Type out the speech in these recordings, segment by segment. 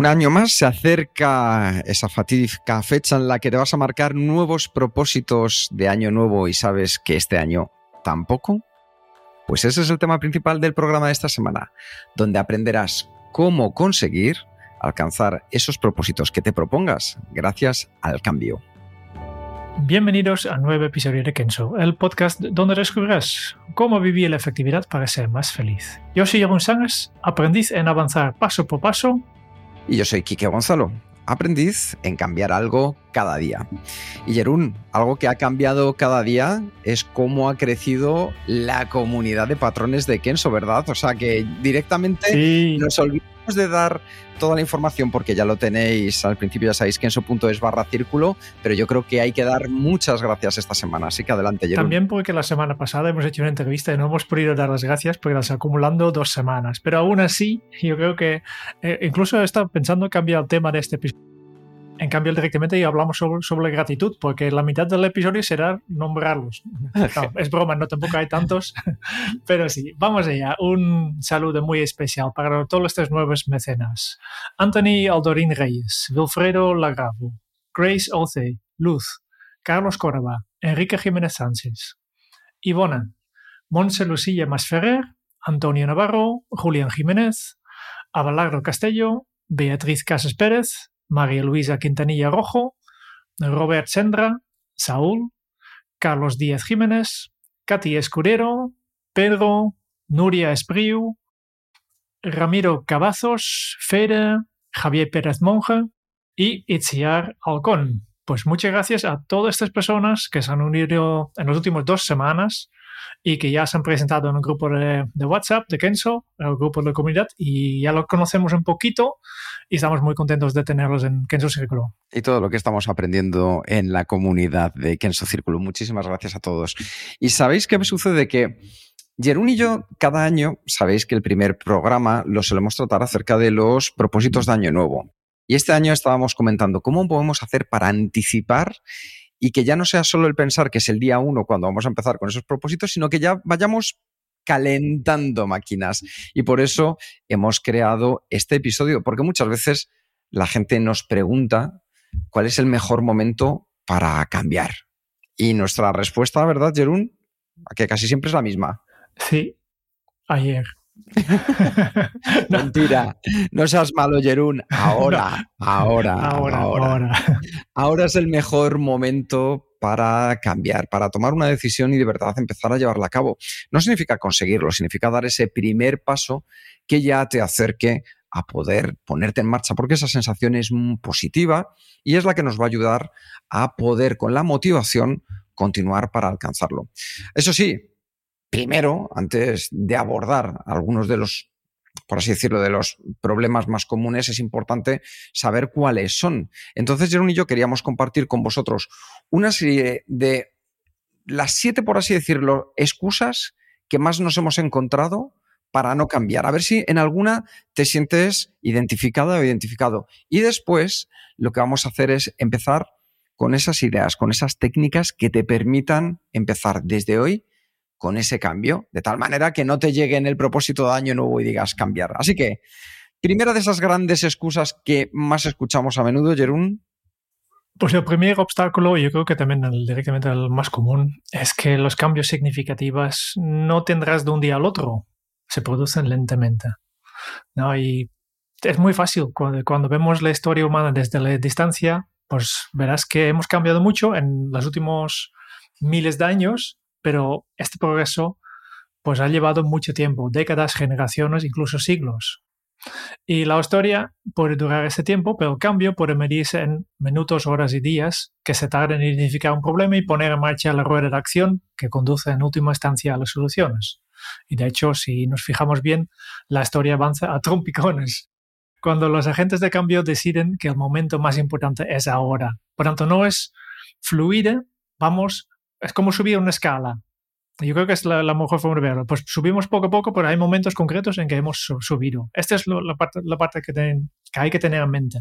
Un año más se acerca esa fatídica fecha en la que te vas a marcar nuevos propósitos de año nuevo y sabes que este año tampoco. Pues ese es el tema principal del programa de esta semana, donde aprenderás cómo conseguir alcanzar esos propósitos que te propongas gracias al cambio. Bienvenidos a un nuevo episodio de Kenzo, el podcast donde descubrirás cómo vivir la efectividad para ser más feliz. Yo soy Jeroen Sánchez, aprendiz en avanzar paso por paso y yo soy Quique Gonzalo, aprendiz en cambiar algo cada día. Y Jerún, algo que ha cambiado cada día es cómo ha crecido la comunidad de patrones de Kenso, ¿verdad? O sea que directamente nos olvidamos de dar toda la información porque ya lo tenéis al principio, ya sabéis kenso.es barra círculo, pero yo creo que hay que dar muchas gracias esta semana, así que adelante. Jerún. También porque la semana pasada hemos hecho una entrevista y no hemos podido dar las gracias porque las acumulando dos semanas, pero aún así yo creo que eh, incluso he estado pensando cambiar el tema de este episodio en cambio, directamente hablamos sobre, sobre, gratitud, porque la mitad del episodio será nombrarlos. es broma, no tampoco hay tantos, pero sí, vamos allá. Un saludo muy especial para todos estos nuevos mecenas. Anthony Aldorín Reyes, Wilfredo Lagravo, Grace Oce, Luz, Carlos Córdoba, Enrique Jiménez Sánchez, Ivona, Monse Lucilla Masferrer, Antonio Navarro, Julián Jiménez, Abelardo Castello, Beatriz Casas Pérez, María Luisa Quintanilla Rojo, Robert Sendra, Saúl, Carlos Díaz Jiménez, Katy Escudero, Pedro, Nuria Espriu, Ramiro Cavazos, Fede, Javier Pérez Monge y Itziar Alcón. Pues muchas gracias a todas estas personas que se han unido en las últimas dos semanas y que ya se han presentado en un grupo de, WhatsApp de Kenso, el grupo de la comunidad, y ya lo conocemos un poquito y estamos muy contentos de tenerlos en Kenso Círculo. Y todo lo que estamos aprendiendo en la comunidad de Kenso Círculo. Muchísimas gracias a todos. Y sabéis qué me sucede que Jerún y yo, cada año, sabéis que el primer programa lo solemos tratar acerca de los propósitos de Año Nuevo. Y este año estábamos comentando cómo podemos hacer para anticipar y que ya no sea solo el pensar que es el día uno cuando vamos a empezar con esos propósitos, sino que ya vayamos calentando máquinas. Y por eso hemos creado este episodio, porque muchas veces la gente nos pregunta cuál es el mejor momento para cambiar. Y nuestra respuesta, ¿verdad, Jerún? Que casi siempre es la misma. Sí, ayer. Mentira. No seas malo, Jerún. Ahora, ahora, ahora, ahora, ahora. es el mejor momento para cambiar, para tomar una decisión y de verdad empezar a llevarla a cabo. No significa conseguirlo, significa dar ese primer paso que ya te acerque a poder ponerte en marcha, porque esa sensación es positiva y es la que nos va a ayudar a poder con la motivación continuar para alcanzarlo. Eso sí, primero, antes de abordar algunos de los, por así decirlo, de los problemas más comunes, es importante saber cuáles son. Entonces, Jerón y yo queríamos compartir con vosotros una serie de las siete, por así decirlo, excusas que más nos hemos encontrado para no cambiar. A ver si en alguna te sientes identificada o identificado. Y después lo que vamos a hacer es empezar con esas ideas, con esas técnicas que te permitan empezar desde hoy con ese cambio, de tal manera que no te llegue en el propósito de año nuevo y digas cambiar. Así que, primera de esas grandes excusas que más escuchamos a menudo, Jerún. Pues el primer obstáculo, yo creo que también el, directamente el más común, es que los cambios significativos no tendrás de un día al otro, se producen lentamente. ¿no? Y es muy fácil, cuando, cuando vemos la historia humana desde la distancia, pues verás que hemos cambiado mucho en los últimos miles de años pero este progreso pues ha llevado mucho tiempo, décadas, generaciones, incluso siglos. Y la historia puede durar ese tiempo, pero el cambio puede medirse en minutos, horas y días que se tardan en identificar un problema y poner en marcha la rueda de acción que conduce en última instancia a las soluciones. Y de hecho, si nos fijamos bien, la historia avanza a trompicones. Cuando los agentes de cambio deciden que el momento más importante es ahora. Por tanto, no es fluida, vamos, es como subir una escala. Yo creo que es la, mejor forma de verlo. Pues subimos poco a poco, pero hay momentos concretos en que hemos subido. Esta es la parte, la parte que, hay que tener en mente.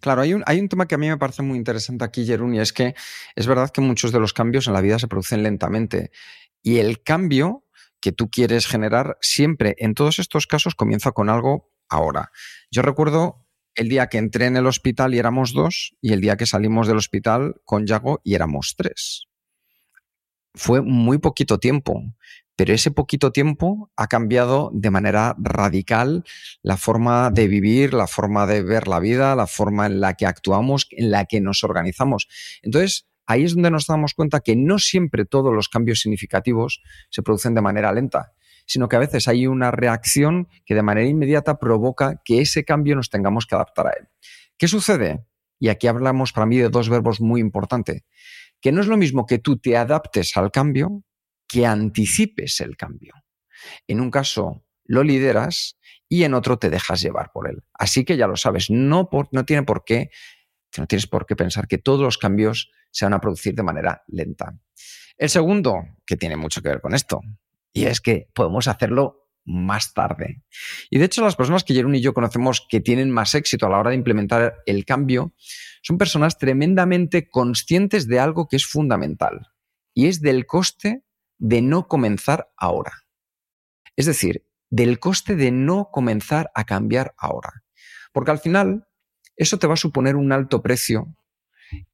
Claro, hay un, hay un tema que a mí me parece muy interesante aquí, Jerún, y es que es verdad que muchos de los cambios en la vida se producen lentamente. Y el cambio que tú quieres generar siempre, en todos estos casos, comienza con algo ahora. Yo recuerdo el día que entré en el hospital y éramos dos, y el día que salimos del hospital con Yago y éramos tres. Fue muy poquito tiempo, pero ese poquito tiempo ha cambiado de manera radical la forma de vivir, la forma de ver la vida, la forma en la que actuamos, en la que nos organizamos. Entonces, ahí es donde nos damos cuenta que no siempre todos los cambios significativos se producen de manera lenta, sino que a veces hay una reacción que de manera inmediata provoca que ese cambio nos tengamos que adaptar a él. ¿Qué sucede? Y aquí hablamos para mí de dos verbos muy importantes, que no es lo mismo que tú te adaptes al cambio que anticipes el cambio. En un caso lo lideras y en otro te dejas llevar por él. Así que ya lo sabes, no, no tiene por qué no tienes por qué pensar que todos los cambios se van a producir de manera lenta. El segundo, que tiene mucho que ver con esto, y es que podemos hacerlo más tarde. Y de hecho, las personas que Jerón y yo conocemos que tienen más éxito a la hora de implementar el cambio son personas tremendamente conscientes de algo que es fundamental, y es del coste de no comenzar ahora. Es decir, del coste de no comenzar a cambiar ahora. Porque al final, eso te va a suponer un alto precio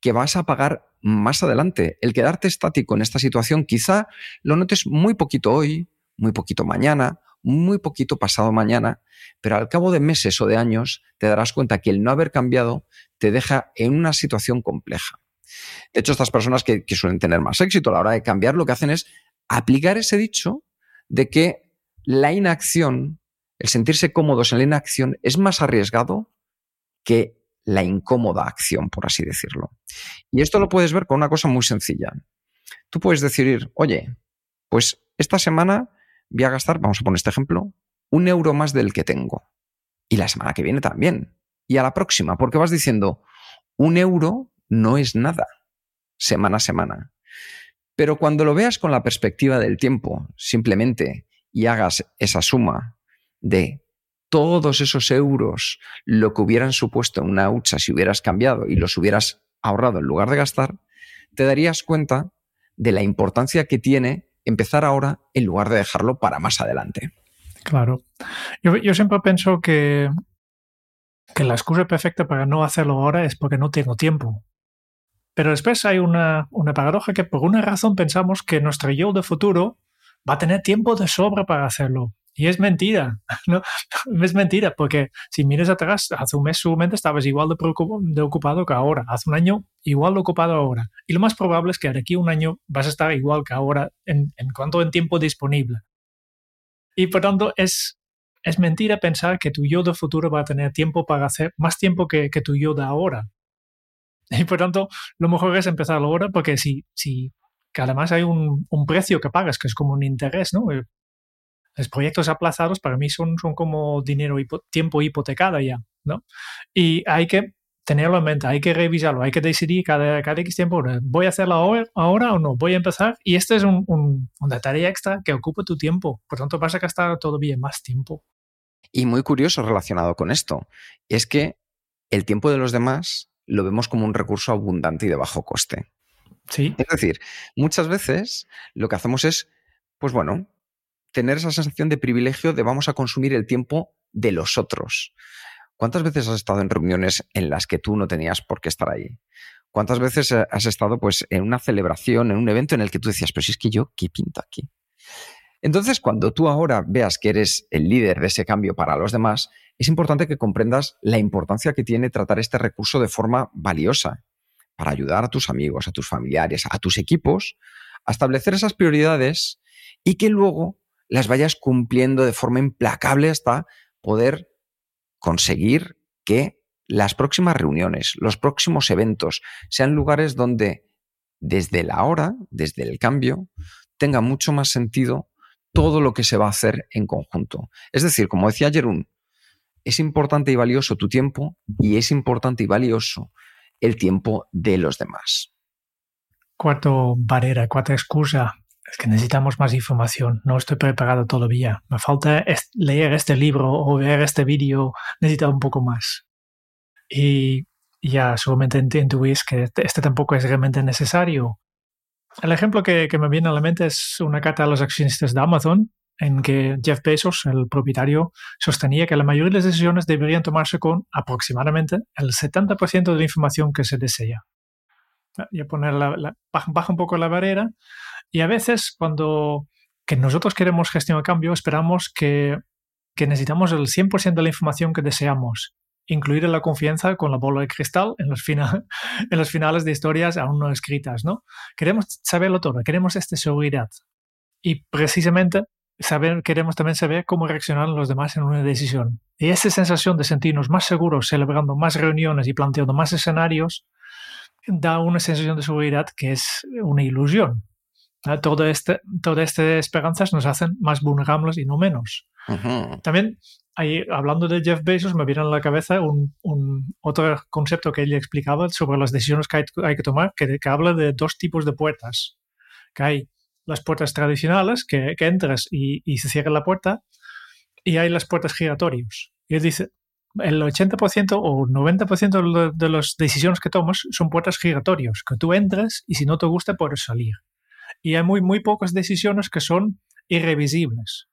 que vas a pagar más adelante. El quedarte estático en esta situación quizá lo notes muy poquito hoy, muy poquito mañana, muy poquito pasado mañana, pero al cabo de meses o de años te darás cuenta que el no haber cambiado te deja en una situación compleja. De hecho, estas personas que, suelen tener más éxito a la hora de cambiar lo que hacen es aplicar ese dicho de que la inacción, el sentirse cómodos en la inacción, es más arriesgado que la incómoda acción, por así decirlo. Y esto lo puedes ver con una cosa muy sencilla. Tú puedes decidir, oye, pues esta semana voy a gastar, vamos a poner este ejemplo, un euro más del que tengo. Y la semana que viene también. Y a la próxima, porque vas diciendo, un euro no es nada, semana a semana. Pero cuando lo veas con la perspectiva del tiempo, simplemente, y hagas esa suma de todos esos euros, lo que hubieran supuesto en una hucha si hubieras cambiado y los hubieras ahorrado en lugar de gastar, te darías cuenta de la importancia que tiene empezar ahora en lugar de dejarlo para más adelante. Claro. Yo, siempre pienso que, que la excusa perfecta para no hacerlo ahora es porque no tengo tiempo. Pero después hay una, una paradoja que por una razón pensamos que nuestro yo de futuro va a tener tiempo de sobra para hacerlo. Y es mentira, ¿no? Es mentira, porque si miras atrás, hace un mes seguramente estabas igual de, ocupado que ahora, hace un año igual de ocupado ahora. Y lo más probable es que de aquí a un año vas a estar igual que ahora en, en cuanto en tiempo disponible. Y por tanto, es, es mentira pensar que tu yo de futuro va a tener tiempo para hacer más tiempo que, que tu yo de ahora. Y por tanto, lo mejor es empezar ahora, porque si, si que además hay un, un, precio que pagas, que es como un interés, ¿no? Los proyectos aplazados para mí son, son como dinero, y tiempo hipotecado ya, ¿no? Y hay que tenerlo en mente, hay que revisarlo, hay que decidir cada, cada X tiempo, ¿voy a hacerlo ahora, ahora o no? ¿Voy a empezar? Y esta es un, un, una tarea extra que ocupa tu tiempo, por tanto vas a gastar todavía más tiempo. Y muy curioso relacionado con esto, es que el tiempo de los demás lo vemos como un recurso abundante y de bajo coste. Sí. Es decir, muchas veces lo que hacemos es, pues bueno, tener esa sensación de privilegio de vamos a consumir el tiempo de los otros. ¿Cuántas veces has estado en reuniones en las que tú no tenías por qué estar ahí? ¿Cuántas veces eh, has estado pues, en una celebración, en un evento en el que tú decías, pero si es que yo, ¿qué pinto aquí? Entonces, cuando tú ahora veas que eres el líder de ese cambio para los demás, es importante que comprendas la importancia que tiene tratar este recurso de forma valiosa para ayudar a tus amigos, a tus familiares, a tus equipos a establecer esas prioridades y que luego las vayas cumpliendo de forma implacable hasta poder conseguir que las próximas reuniones, los próximos eventos, sean lugares donde desde la hora, desde el cambio, tenga mucho más sentido todo lo que se va a hacer en conjunto. Es decir, como decía Jerún, es importante y valioso tu tiempo y es importante y valioso el tiempo de los demás. Cuarto barrera, cuarta excusa, es que necesitamos más información. No estoy preparado todavía. Me falta leer este libro o ver este vídeo. Necesito un poco más. Y ya seguramente intuís que este, este tampoco es realmente necesario. El ejemplo que, me viene a la mente es una carta a los accionistas de Amazon, en que Jeff Bezos, el propietario, sostenía que la mayoría de las decisiones deberían tomarse con aproximadamente el 70% de la información que se desea. Y a poner la, baja un poco la barrera. Y a veces cuando que nosotros queremos gestionar el cambio, esperamos que, que necesitamos el 100% de la información que deseamos incluir la confianza con la bola de cristal en los, en finales de historias aún no escritas, ¿no? Queremos saberlo todo, queremos esta seguridad. Y precisamente saber, queremos también saber cómo reaccionan los demás en una decisión. Y esa sensación de sentirnos más seguros, celebrando más reuniones y planteando más escenarios, da una sensación de seguridad que es una ilusión. Todo este, todas estas esperanzas nos hacen más vulnerables y no menos. También ahí, hablando de Jeff Bezos, me viene a la cabeza un, otro concepto que él explicaba sobre las decisiones que hay, que tomar, que, habla de dos tipos de puertas. Que hay las puertas tradicionales, que, entras y, se cierra la puerta, y hay las puertas giratorias. Y él dice, el 80% o 90% de las decisiones que tomas son puertas giratorias, que tú entras y si no te gusta puedes salir. Y hay muy, muy pocas decisiones que son irrevisibles.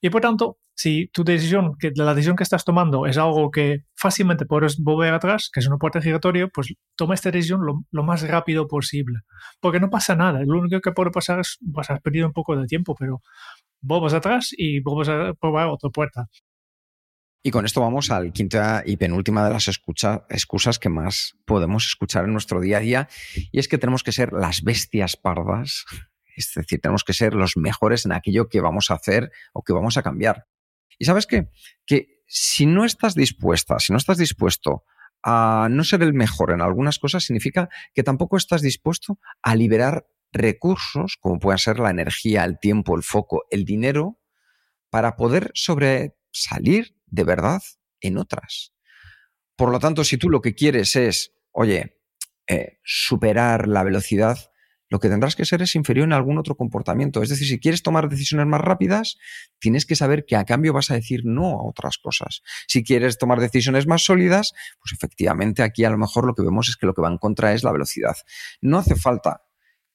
Y por tanto, si tu decisión, que la decisión que estás tomando es algo que fácilmente puedes volver atrás, que es una puerta giratoria, pues toma esta decisión lo, más rápido posible. Porque no pasa nada. Lo único que puede pasar es, vas a perder un poco de tiempo, pero vuelves atrás y vuelves a probar otra puerta. Y con esto vamos al quinta y penúltima de las excusas que más podemos escuchar en nuestro día a día, y es que tenemos que ser las bestias pardas es decir, tenemos que ser los mejores en aquello que vamos a hacer o que vamos a cambiar. Y sabes qué? Que si no estás dispuesta, si no estás dispuesto a no ser el mejor en algunas cosas, significa que tampoco estás dispuesto a liberar recursos, como pueden ser la energía, el tiempo, el foco, el dinero, para poder sobresalir de verdad en otras. Por lo tanto, si tú lo que quieres es, oye, eh, superar la velocidad, lo que tendrás que ser es inferior en algún otro comportamiento. Es decir, si quieres tomar decisiones más rápidas, tienes que saber que a cambio vas a decir no a otras cosas. Si quieres tomar decisiones más sólidas, pues efectivamente aquí a lo mejor lo que vemos es que lo que va en contra es la velocidad. No hace falta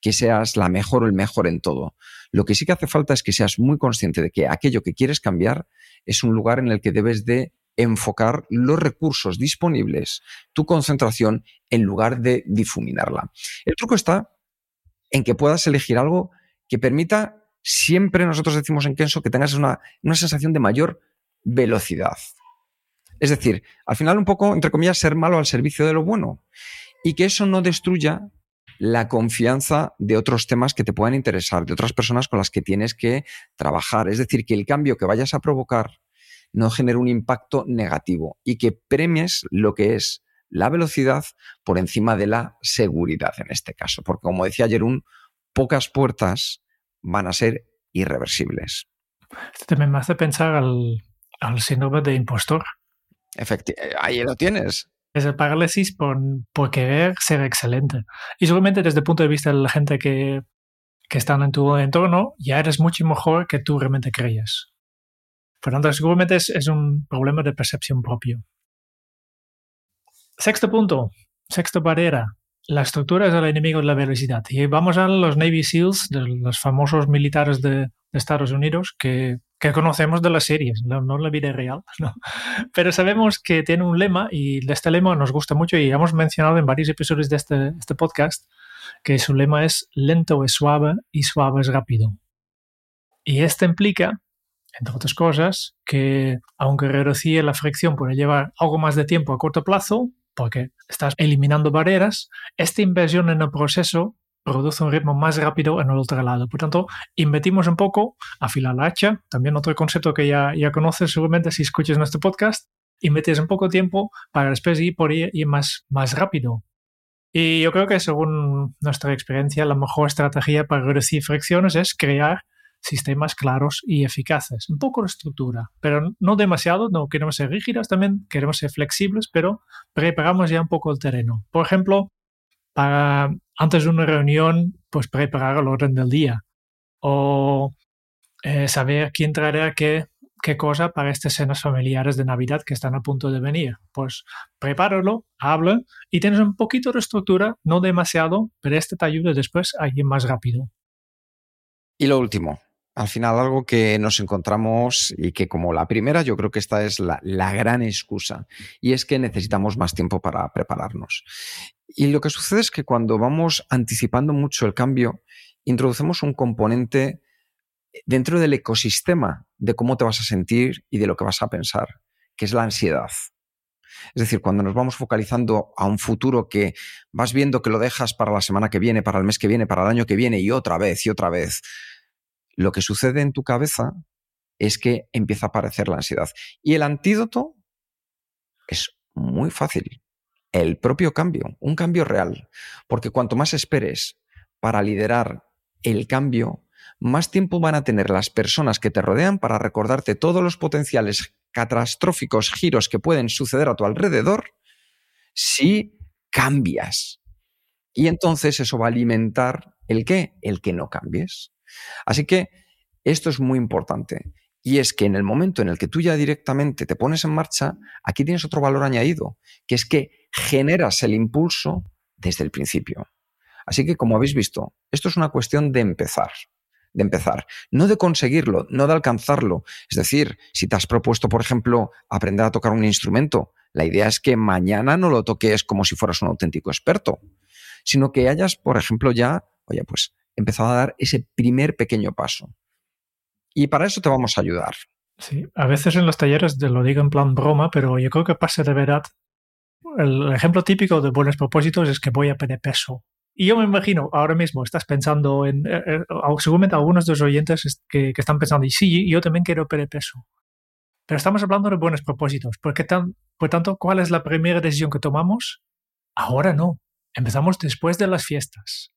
que seas la mejor o el mejor en todo. Lo que sí que hace falta es que seas muy consciente de que aquello que quieres cambiar es un lugar en el que debes de enfocar los recursos disponibles, tu concentración, en lugar de difuminarla. El truco está en que puedas elegir algo que permita, siempre nosotros decimos en Kenso, que tengas una, sensación de mayor velocidad. Es decir, al final un poco, entre comillas, ser malo al servicio de lo bueno. Y que eso no destruya la confianza de otros temas que te puedan interesar, de otras personas con las que tienes que trabajar. Es decir, que el cambio que vayas a provocar no genere un impacto negativo y que premies lo que es la velocidad por encima de la seguridad en este caso. Porque como decía Jerún, pocas puertas van a ser irreversibles. Esto también me hace pensar al, síndrome de impostor. Efectivamente, ahí lo tienes. Es el parálisis por, por, querer ser excelente. Y seguramente desde el punto de vista de la gente que, que están en tu entorno, ya eres mucho mejor que tú realmente creías. Por tanto, seguramente es un problema de percepción propio. Sexto punto, sexto barrera. La estructura es el enemigo de la velocidad. Y vamos a los Navy SEALs, de los famosos militares de, Estados Unidos que, conocemos de las series, no, en la vida real. Pero sabemos que tiene un lema y este lema nos gusta mucho y hemos mencionado en varios episodios de este, este podcast que su lema es lento es suave y suave es rápido. Y esto implica entre otras cosas, que aunque reducir la fricción puede llevar algo más de tiempo a corto plazo, porque estás eliminando barreras, esta inversión en el proceso produce un ritmo más rápido en el otro lado. Por tanto, invertimos un poco, afilar la hacha, también otro concepto que ya, ya conoces seguramente si escuchas nuestro podcast, metes un poco tiempo para después ir por ir, más, más rápido. Y yo creo que según nuestra experiencia, la mejor estrategia para reducir fricciones es crear sistemas claros y eficaces. Un poco de estructura, pero no demasiado, no queremos ser rígidos, también queremos ser flexibles, pero preparamos ya un poco el terreno. Por ejemplo, para antes de una reunión, pues preparar el orden del día o eh, saber quién traerá qué, qué cosa para estas cenas familiares de Navidad que están a punto de venir. Pues prepáralo, habla y tienes un poquito de estructura, no demasiado, pero este te ayuda después a ir más rápido. Y lo último, al final algo que nos encontramos y que como la primera yo creo que esta es la, gran excusa y es que necesitamos más tiempo para prepararnos. Y lo que sucede es que cuando vamos anticipando mucho el cambio, introducimos un componente dentro del ecosistema de cómo te vas a sentir y de lo que vas a pensar, que es la ansiedad. Es decir, cuando nos vamos focalizando a un futuro que vas viendo que lo dejas para la semana que viene, para el mes que viene, para el año que viene y otra vez y otra vez, lo que sucede en tu cabeza es que empieza a aparecer la ansiedad. Y el antídoto es muy fácil. El propio cambio, un cambio real. Porque cuanto más esperes para liderar el cambio, más tiempo van a tener las personas que te rodean para recordarte todos los potenciales catastróficos giros que pueden suceder a tu alrededor si cambias. Y entonces eso va a alimentar el qué? El que no cambies. Así que esto es muy importante. Y es que en el momento en el que tú ya directamente te pones en marcha, aquí tienes otro valor añadido, que es que generas el impulso desde el principio. Así que, como habéis visto, esto es una cuestión de empezar, de empezar, no de conseguirlo, no de alcanzarlo. Es decir, si te has propuesto, por ejemplo, aprender a tocar un instrumento, la idea es que mañana no lo toques como si fueras un auténtico experto, sino que hayas, por ejemplo, ya, oye, pues empezado a dar ese primer pequeño paso. Y para eso te vamos a ayudar. Sí, a veces en los talleres lo digo en plan broma, pero yo creo que pase de verdad. El ejemplo típico de buenos propósitos es que voy a perder peso. Y yo me imagino, ahora mismo estás pensando en, eh, eh, seguramente algunos de los oyentes que, están pensando, y sí, yo también quiero perder peso. Pero estamos hablando de buenos propósitos. ¿Por, tan, por tanto, ¿cuál es la primera decisión que tomamos? Ahora no. Empezamos después de las fiestas.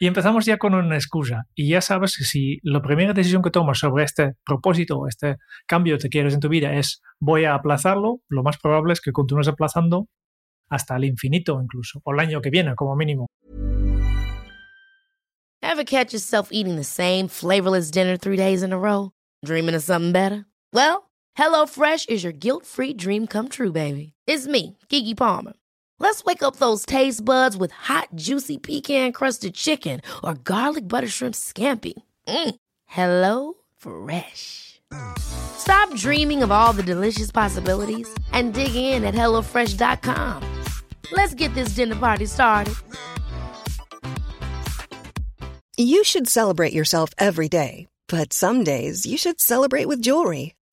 Y empezamos ya con una excusa. Y ya sabes que si la primera decisión que tomas sobre este propósito, este cambio que quieres en tu vida es voy a aplazarlo, lo más probable es que continúes aplazando hasta el infinito incluso, o el año que viene como mínimo. Ever catch yourself eating the same flavorless dinner three days in a row? Dreaming of something better? Well, HelloFresh is your guilt-free dream come true, baby. It's me, Kiki Palmer. Let's wake up those taste buds with hot, juicy pecan crusted chicken or garlic butter shrimp scampi. Mm. Hello Fresh. Stop dreaming of all the delicious possibilities and dig in at HelloFresh.com. Let's get this dinner party started. You should celebrate yourself every day, but some days you should celebrate with jewelry.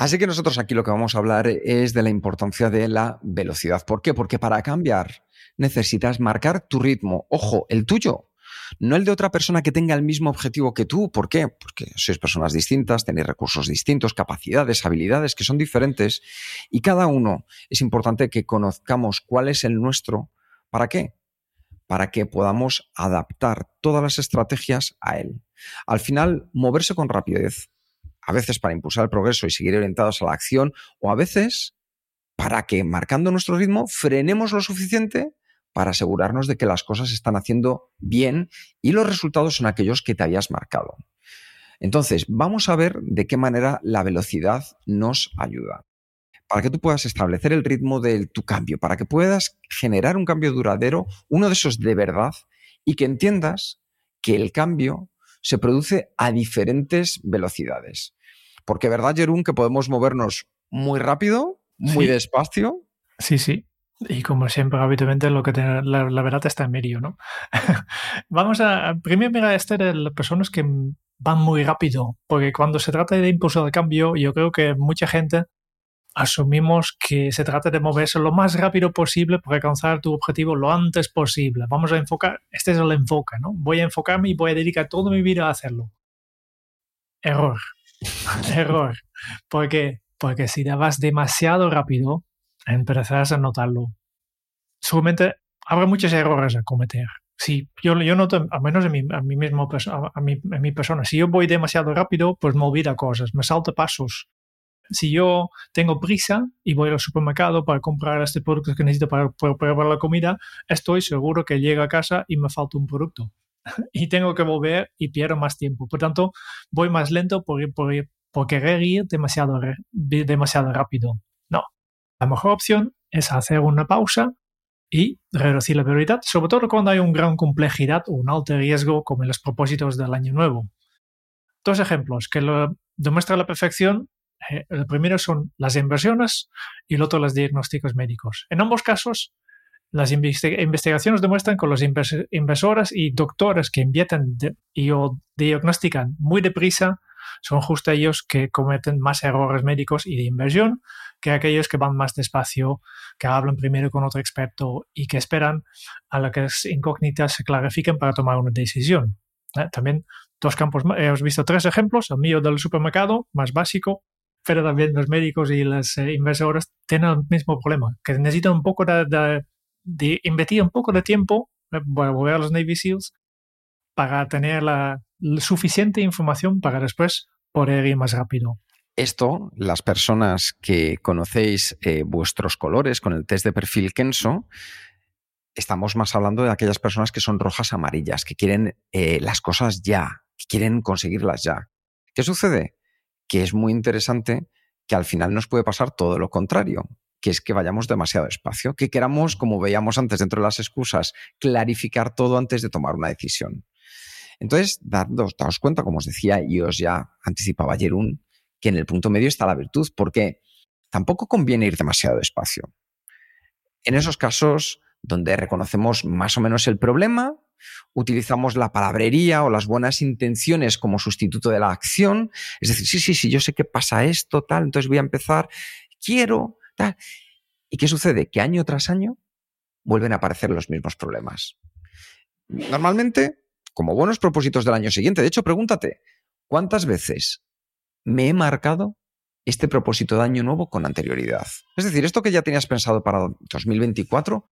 Así que nosotros aquí lo que vamos a hablar es de la importancia de la velocidad. ¿Por qué? Porque para cambiar necesitas marcar tu ritmo. Ojo, el tuyo. No el de otra persona que tenga el mismo objetivo que tú. ¿Por qué? Porque sois personas distintas, tenéis recursos distintos, capacidades, habilidades que son diferentes y cada uno es importante que conozcamos cuál es el nuestro. ¿Para qué? Para que podamos adaptar todas las estrategias a él. Al final, moverse con rapidez a veces para impulsar el progreso y seguir orientados a la acción, o a veces para que, marcando nuestro ritmo, frenemos lo suficiente para asegurarnos de que las cosas se están haciendo bien y los resultados son aquellos que te habías marcado. Entonces, vamos a ver de qué manera la velocidad nos ayuda. Para que tú puedas establecer el ritmo de tu cambio, para que puedas generar un cambio duradero, uno de esos de verdad, y que entiendas que el cambio se produce a diferentes velocidades. Porque, ¿verdad, Jerún, que podemos movernos muy rápido, muy despacio? Sí, sí. Y como siempre, habitualmente lo que la, verdad está en medio, ¿no? Vamos a, primero mirar este de las personas que van muy rápido, porque cuando se trata de impulso de cambio, yo creo que mucha gente asumimos que se trata de moverse lo más rápido posible para alcanzar tu objetivo lo antes posible. Vamos a enfocar, este es el enfoque, ¿no? Voy a enfocarme y voy a dedicar toda mi vida a hacerlo. Error. Error. ¿Por qué? Porque si vas demasiado rápido, empezarás a notarlo. Seguramente habrá muchos errores a cometer. Si yo, yo noto, al menos en mi, a mí mismo, a mí, en mi persona, si yo voy demasiado rápido, pues me olvido cosas, me salto pasos. Si yo tengo prisa y voy al supermercado para comprar este producto que necesito para, preparar la comida, estoy seguro que llego a casa y me falta un producto. y tengo que volver y pierdo más tiempo. Por tanto, voy más lento por, por, por querer ir demasiado, demasiado rápido. No. La mejor opción es hacer una pausa y reducir la prioridad, sobre todo cuando hay una gran complejidad o un alto riesgo como en los propósitos del año nuevo. Dos ejemplos que lo demuestran la perfección. Eh, el primero son las inversiones y el otro los diagnósticos médicos. En ambos casos, las investigaciones demuestran que los inversores y doctores que invierten y o diagnostican muy deprisa son justo ellos que cometen más errores médicos y de inversión que aquellos que van más despacio, que hablan primero con otro experto y que esperan a que las incógnitas se clarifiquen para tomar una decisión. ¿eh? También dos campos, hemos visto tres ejemplos, el mío del supermercado, más básico, pero también los médicos y los eh, inversores tienen el mismo problema, que necesitan un poco de, de, invertir un poco de tiempo, eh, voy a volver a los Navy SEALs, para tener la, suficiente información para después poder ir más rápido. Esto, las personas que conocéis eh, vuestros colores con el test de perfil Kenso, estamos más hablando de aquellas personas que son rojas amarillas, que quieren eh, las cosas ya, que quieren conseguirlas ya. ¿Qué sucede? Que es muy interesante que al final nos puede pasar todo lo contrario, que es que vayamos demasiado despacio, que queramos, como veíamos antes dentro de las excusas, clarificar todo antes de tomar una decisión. Entonces, daos, daos cuenta, como os decía y os ya anticipaba Jerún, que en el punto medio está la virtud, porque tampoco conviene ir demasiado despacio. En esos casos donde reconocemos más o menos el problema, utilizamos la palabrería o las buenas intenciones como sustituto de la acción, es decir, sí, sí, sí, yo sé que pasa esto, tal, entonces voy a empezar, quiero, tal. ¿Y qué sucede? Que año tras año vuelven a aparecer los mismos problemas. Normalmente como buenos propósitos del año siguiente. De hecho, pregúntate, ¿cuántas veces me he marcado este propósito de año nuevo con anterioridad? Es decir, esto que ya tenías pensado para 2024,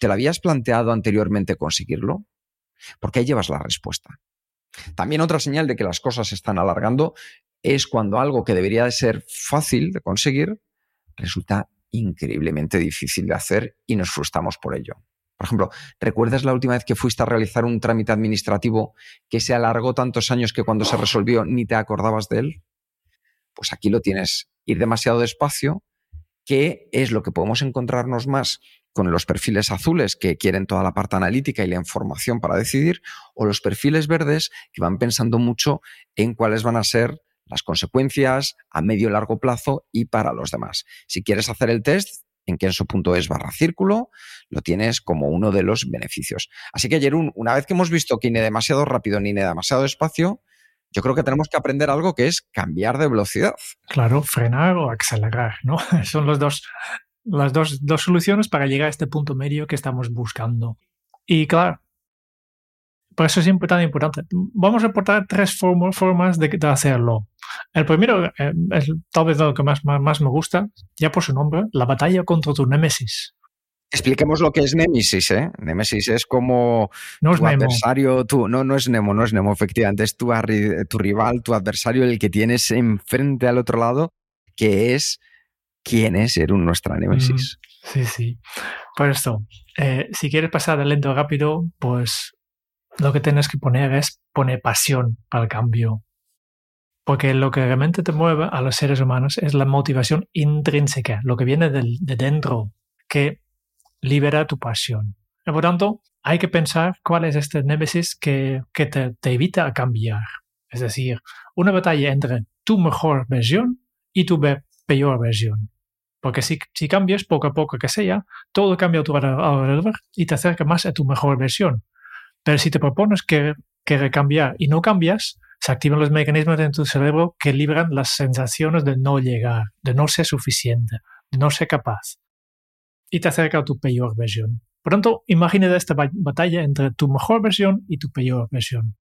¿te lo habías planteado anteriormente conseguirlo? Porque ahí llevas la respuesta. También otra señal de que las cosas se están alargando es cuando algo que debería de ser fácil de conseguir resulta increíblemente difícil de hacer y nos frustramos por ello. Por ejemplo, ¿recuerdas la última vez que fuiste a realizar un trámite administrativo que se alargó tantos años que cuando se resolvió ni te acordabas de él? Pues aquí lo tienes. Ir demasiado despacio, que es lo que podemos encontrarnos más con los perfiles azules que quieren toda la parte analítica y la información para decidir, o los perfiles verdes que van pensando mucho en cuáles van a ser las consecuencias a medio y largo plazo y para los demás. Si quieres hacer el test, en kenso.es barra círculo, lo tienes como uno de los beneficios. Así que, Jerún, una vez que hemos visto que ni demasiado rápido ni demasiado despacio, yo creo que tenemos que aprender algo que es cambiar de velocidad. Claro, frenar o acelerar, ¿no? Son los dos, las dos, dos soluciones para llegar a este punto medio que estamos buscando. Y claro, por eso es tan importante. Vamos a reportar tres formas de, hacerlo. El primero eh, es tal vez lo que más, más, me gusta, ya por su nombre, la batalla contra tu némesis. Expliquemos lo que es Némesis, ¿eh? Némesis es como no tu adversario, no, no es Nemo, no es Nemo, efectivamente, es tu, tu rival, tu adversario, el que tienes enfrente al otro lado, que es quién es nuestra Némesis. Mm, sí, sí. Por esto, eh, si quieres pasar de lento a rápido, pues lo que tienes que poner es poner pasión para el cambio. Porque lo que realmente te mueve a los seres humanos es la motivación intrínseca, lo que viene de, dentro, que libera tu pasión. por tanto, hay que pensar cuál es este némesis que, te, te evita cambiar. Es decir, una batalla entre tu mejor versión y tu peor versión. Porque si, si cambias poco a poco que sea, todo cambia a tu alrededor y te acerca más a tu mejor versión. Pero si te propones que, que recambiar y no cambias, se activan los mecanismos en tu cerebro que libran las sensaciones de no llegar, de no ser suficiente, de no ser capaz. Y te acerca a tu peor versión. Por tanto, imagínate esta batalla entre tu mejor versión y tu peor versión.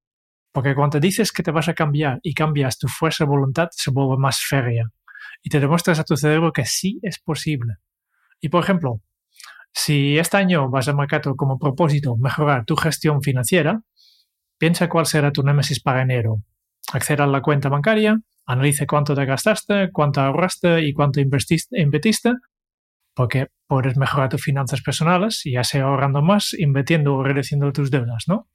Porque cuando dices que te vas a cambiar y cambias tu fuerza de voluntad, se vuelve más férrea. Y te demuestras a tu cerebro que sí es posible. Y por ejemplo, si este año vas a marcar como propósito mejorar tu gestión financiera, piensa cuál será tu némesis para enero. Acceda a la cuenta bancaria, analice cuánto te gastaste, cuánto ahorraste y cuánto invertiste, porque puedes mejorar tus finanzas personales, ya sea ahorrando más, invirtiendo o reduciendo tus deudas, ¿no?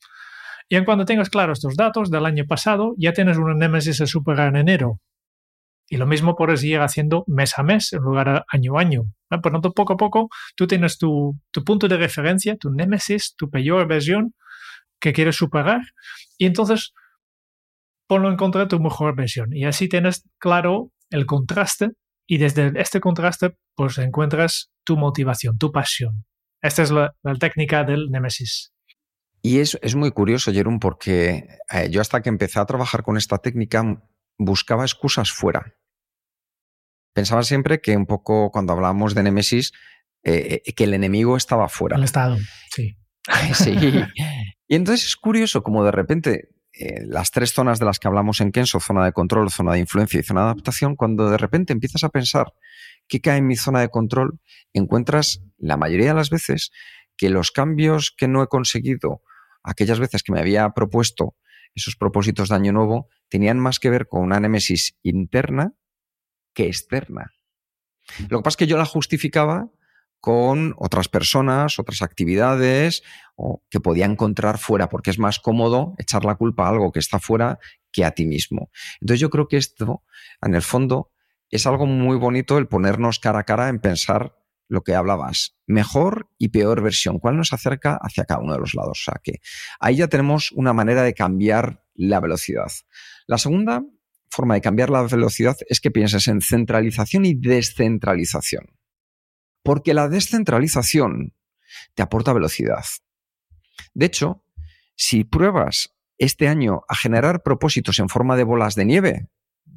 Y en cuando tengas claros tus datos del año pasado, ya tienes una némesis a superar en enero. Y lo mismo puedes ir haciendo mes a mes en lugar de año a año. Por lo tanto, poco a poco tú tienes tu, punto de referencia, tu némesis, tu peor versión que quieres superar. Y entonces ponlo en contra de tu mejor versión. Y así tienes claro el contraste y desde este contraste pues encuentras tu motivación, tu pasión. Esta es la, técnica del némesis. Y es, es muy curioso, Jerón, porque eh, yo hasta que empecé a trabajar con esta técnica buscaba excusas fuera. Pensaba siempre que un poco cuando hablábamos de Némesis, eh, eh, que el enemigo estaba fuera. El Estado, sí. sí. Y entonces es curioso como de repente las tres zonas de las que hablamos en Kenso, zona de control, zona de influencia y zona de adaptación, cuando de repente empiezas a pensar qué cae en mi zona de control, encuentras la mayoría de las veces que los cambios que no he conseguido aquellas veces que me había propuesto esos propósitos de año nuevo tenían más que ver con una némesis interna que externa. Lo que pasa es que yo la justificaba con otras personas, otras actividades, o que podía encontrar fuera, porque es más cómodo echar la culpa a algo que está fuera que a ti mismo. Entonces yo creo que esto, en el fondo, es algo muy bonito el ponernos cara a cara en pensar lo que hablabas, mejor y peor versión, cuál nos acerca hacia cada uno de los lados. O sea que ahí ya tenemos una manera de cambiar la velocidad. La segunda forma de cambiar la velocidad es que pienses en centralización y descentralización. Porque la descentralización te aporta velocidad. De hecho, si pruebas este año a generar propósitos en forma de bolas de nieve,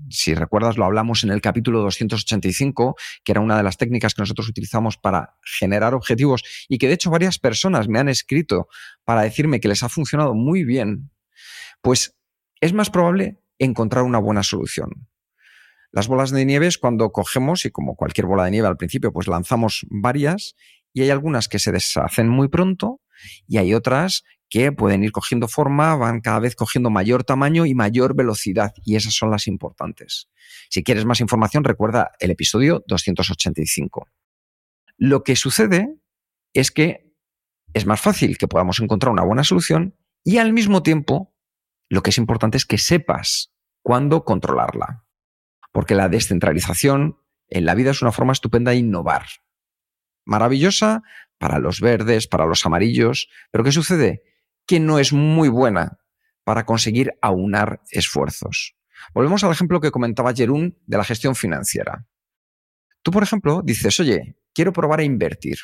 si recuerdas, lo hablamos en el capítulo 285, que era una de las técnicas que nosotros utilizamos para generar objetivos y que de hecho varias personas me han escrito para decirme que les ha funcionado muy bien, pues es más probable encontrar una buena solución. Las bolas de nieve es cuando cogemos, y como cualquier bola de nieve al principio, pues lanzamos varias y hay algunas que se deshacen muy pronto y hay otras que pueden ir cogiendo forma, van cada vez cogiendo mayor tamaño y mayor velocidad, y esas son las importantes. Si quieres más información, recuerda el episodio 285. Lo que sucede es que es más fácil que podamos encontrar una buena solución y al mismo tiempo lo que es importante es que sepas cuándo controlarla. Porque la descentralización en la vida es una forma estupenda de innovar. Maravillosa para los verdes, para los amarillos, pero ¿qué sucede? Que no es muy buena para conseguir aunar esfuerzos. Volvemos al ejemplo que comentaba Jerún de la gestión financiera. Tú, por ejemplo, dices, oye, quiero probar a invertir.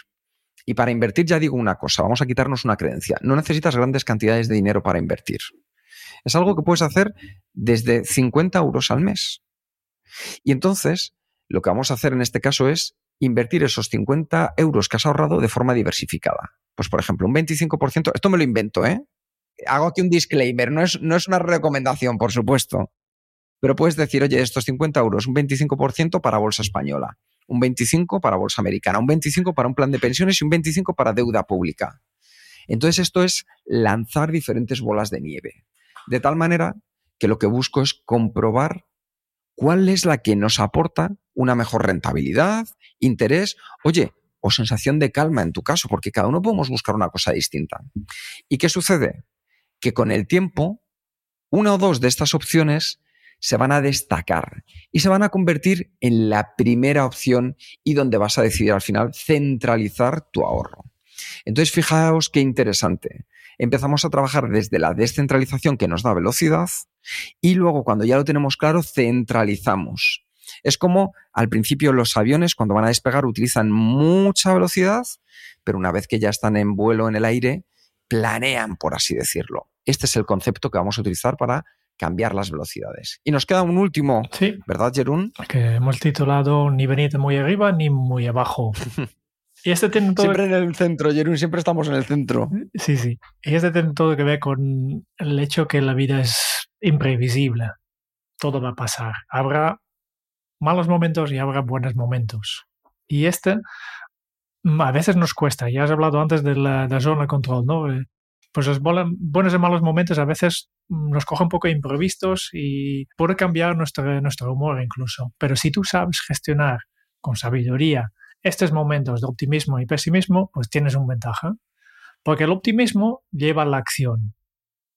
Y para invertir ya digo una cosa, vamos a quitarnos una creencia. No necesitas grandes cantidades de dinero para invertir. Es algo que puedes hacer desde 50 euros al mes. Y entonces, lo que vamos a hacer en este caso es invertir esos 50 euros que has ahorrado de forma diversificada. Pues, por ejemplo, un 25%, esto me lo invento, ¿eh? Hago aquí un disclaimer, no es, no es una recomendación, por supuesto. Pero puedes decir, oye, estos 50 euros, un 25% para bolsa española, un 25% para bolsa americana, un 25% para un plan de pensiones y un 25% para deuda pública. Entonces, esto es lanzar diferentes bolas de nieve. De tal manera que lo que busco es comprobar cuál es la que nos aporta una mejor rentabilidad, interés, oye, o sensación de calma en tu caso, porque cada uno podemos buscar una cosa distinta. ¿Y qué sucede? Que con el tiempo, una o dos de estas opciones se van a destacar y se van a convertir en la primera opción y donde vas a decidir al final centralizar tu ahorro. Entonces, fijaos qué interesante. Empezamos a trabajar desde la descentralización que nos da velocidad y luego cuando ya lo tenemos claro, centralizamos. Es como al principio los aviones cuando van a despegar utilizan mucha velocidad, pero una vez que ya están en vuelo en el aire, planean, por así decirlo. Este es el concepto que vamos a utilizar para cambiar las velocidades. Y nos queda un último, ¿verdad, Jerún? Que hemos titulado ni venir muy arriba ni muy abajo. y este tiene todo... Siempre en el centro, Jerún, siempre estamos en el centro. Sí, sí. Y este tiene todo que ver con el hecho que la vida es imprevisible. Todo va a pasar. Habrá malos momentos y habrá buenos momentos. Y este a veces nos cuesta. Ya has hablado antes de la, zona de control, ¿no? Eh, pues los buenos y malos momentos a veces nos cogen un poco imprevistos y puede cambiar nuestro, nuestro humor incluso. Pero si tú sabes gestionar con sabiduría estos momentos de optimismo y pesimismo, pues tienes un ventaja. Porque el optimismo lleva a la acción.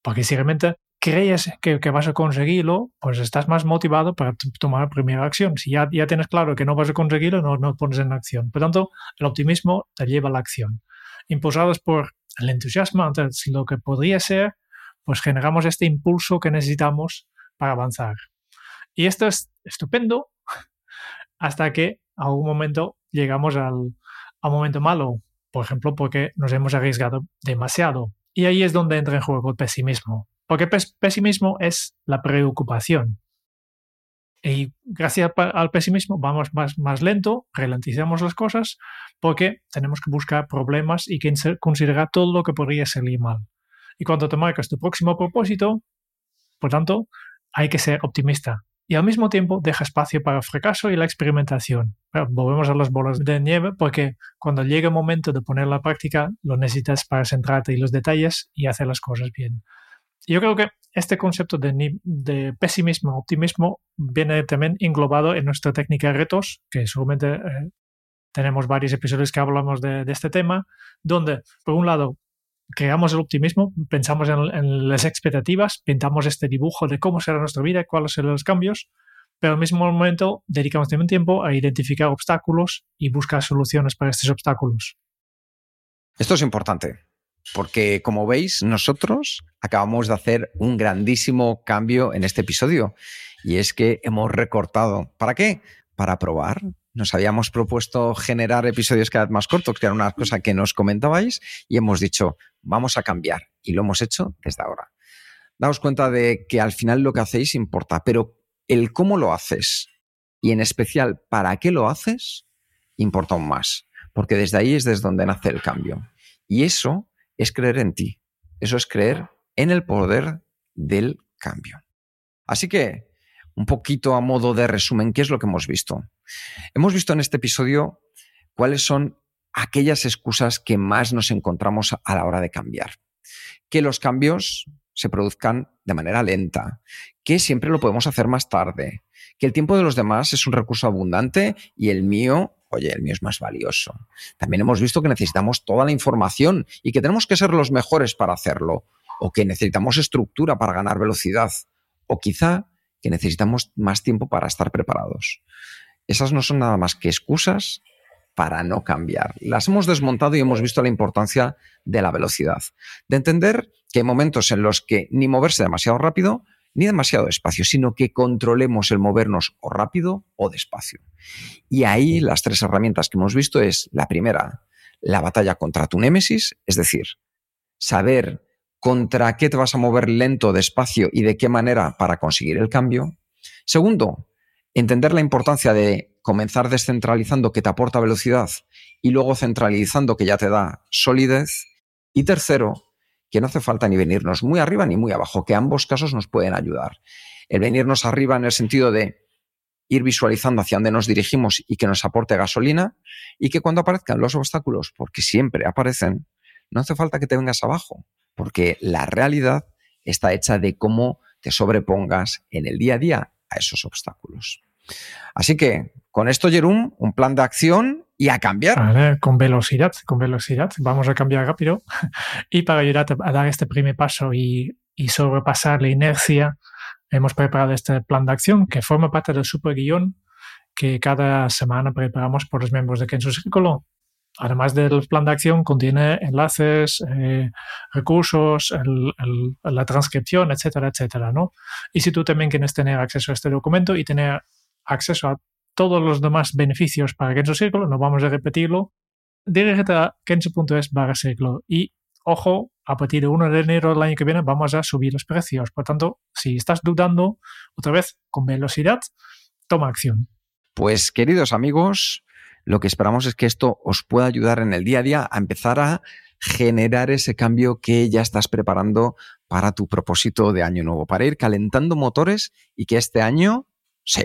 Porque si realmente crees que, vas a conseguirlo, pues estás más motivado para tomar primera acción. Si ya, tienes claro que no vas a conseguirlo, no, no pones en acción. Por tanto, el optimismo te lleva a la acción. Impulsados por el entusiasmo ante lo que podría ser, pues generamos este impulso que necesitamos para avanzar. Y esto es estupendo hasta que a algún momento llegamos al, al momento malo, por ejemplo, porque nos hemos arriesgado demasiado. Y ahí es donde entra en juego el pesimismo, porque pesimismo es la preocupación. Y gracias al pesimismo vamos más, más lento, ralentizamos las cosas, porque tenemos que buscar problemas y que considerar todo lo que podría salir mal. Y cuando te marcas tu próximo propósito, por tanto, hay que ser optimista. Y al mismo tiempo deja espacio para el fracaso y la experimentación. volvemos a las bolas de nieve porque cuando llega el momento de poner la práctica, lo necesitas para centrarte en los detalles y hacer las cosas bien. Yo creo que este concepto de, de pesimismo, optimismo, viene también englobado en nuestra técnica de retos, que seguramente eh, tenemos varios episodios que hablamos de, este tema, donde, por un lado, creamos el optimismo, pensamos en, las expectativas, pintamos este dibujo de cómo será nuestra vida, cuáles serán los cambios, pero al mismo momento dedicamos también tiempo a identificar obstáculos y buscar soluciones para estos obstáculos. Esto es importante, porque como veis, nosotros acabamos de hacer un grandísimo cambio en este episodio y es que hemos recortado. ¿Para qué? Para probar. Nos habíamos propuesto generar episodios cada vez más cortos, que era una cosa que nos comentabais, y hemos dicho, vamos a cambiar. Y lo hemos hecho desde ahora. Daos cuenta de que al final lo que hacéis importa, pero el cómo lo haces y en especial para qué lo haces importa aún más, porque desde ahí es desde donde nace el cambio. Y eso es creer en ti. Eso es creer en el poder del cambio. Así que, un poquito a modo de resumen, ¿qué es lo que hemos visto? Hemos visto en este episodio cuáles son aquellas excusas que más nos encontramos a la hora de cambiar. Que los cambios se produzcan de manera lenta, que siempre lo podemos hacer más tarde, que el tiempo de los demás es un recurso abundante y el mío oye, el mío es más valioso. También hemos visto que necesitamos toda la información y que tenemos que ser los mejores para hacerlo, o que necesitamos estructura para ganar velocidad, o quizá que necesitamos más tiempo para estar preparados. Esas no son nada más que excusas para no cambiar. Las hemos desmontado y hemos visto la importancia de la velocidad, de entender que hay momentos en los que ni moverse demasiado rápido ni demasiado despacio, sino que controlemos el movernos o rápido o despacio. Y ahí las tres herramientas que hemos visto es la primera, la batalla contra tu némesis, es decir, saber contra qué te vas a mover lento, despacio y de qué manera para conseguir el cambio. Segundo, entender la importancia de comenzar descentralizando que te aporta velocidad y luego centralizando que ya te da solidez. Y tercero, que no hace falta ni venirnos muy arriba ni muy abajo, que ambos casos nos pueden ayudar. El venirnos arriba en el sentido de ir visualizando hacia dónde nos dirigimos y que nos aporte gasolina y que cuando aparezcan los obstáculos, porque siempre aparecen, no hace falta que te vengas abajo, porque la realidad está hecha de cómo te sobrepongas en el día a día a esos obstáculos. Así que con esto, Jerum, un plan de acción y a cambiar. con velocidad, con velocidad. Vamos a cambiar rápido. y para ayudarte a dar este primer paso y, sobrepasar la inercia, hemos preparado este plan de acción que forma parte del super guion que cada semana preparamos por los miembros de Kenzo Círculo. Además del plan de acción, contiene enlaces, eh, recursos, la transcripción, etcétera, etcétera, ¿no? Y si tú también quieres tener acceso a este documento y tener acceso a todos los demás beneficios para Kenso Círculo, no vamos a repetirlo, dirígete a kenso.es barra y ojo, a partir de 1 de enero del año que viene vamos a subir los precios. Por tanto, si estás dudando, otra vez, con velocidad, toma acción. Pues queridos amigos, lo que esperamos es que esto os pueda ayudar en el día a día a empezar a generar ese cambio que ya estás preparando para tu propósito de año nuevo, para ir calentando motores y que este año, sí,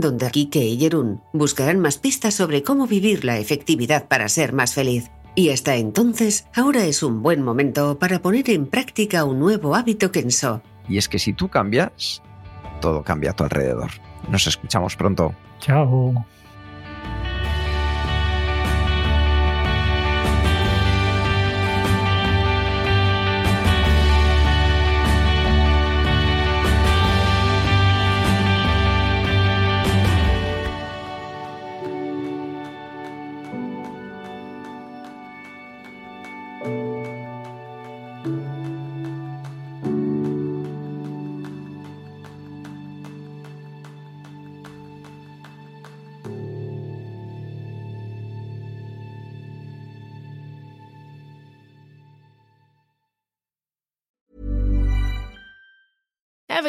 donde Kike y Jerún buscarán más pistas sobre cómo vivir la efectividad para ser más feliz. Y hasta entonces, ahora es un buen momento para poner en práctica un nuevo hábito Kenso. Y es que si tú cambias, todo cambia a tu alrededor. Nos escuchamos pronto. Chao.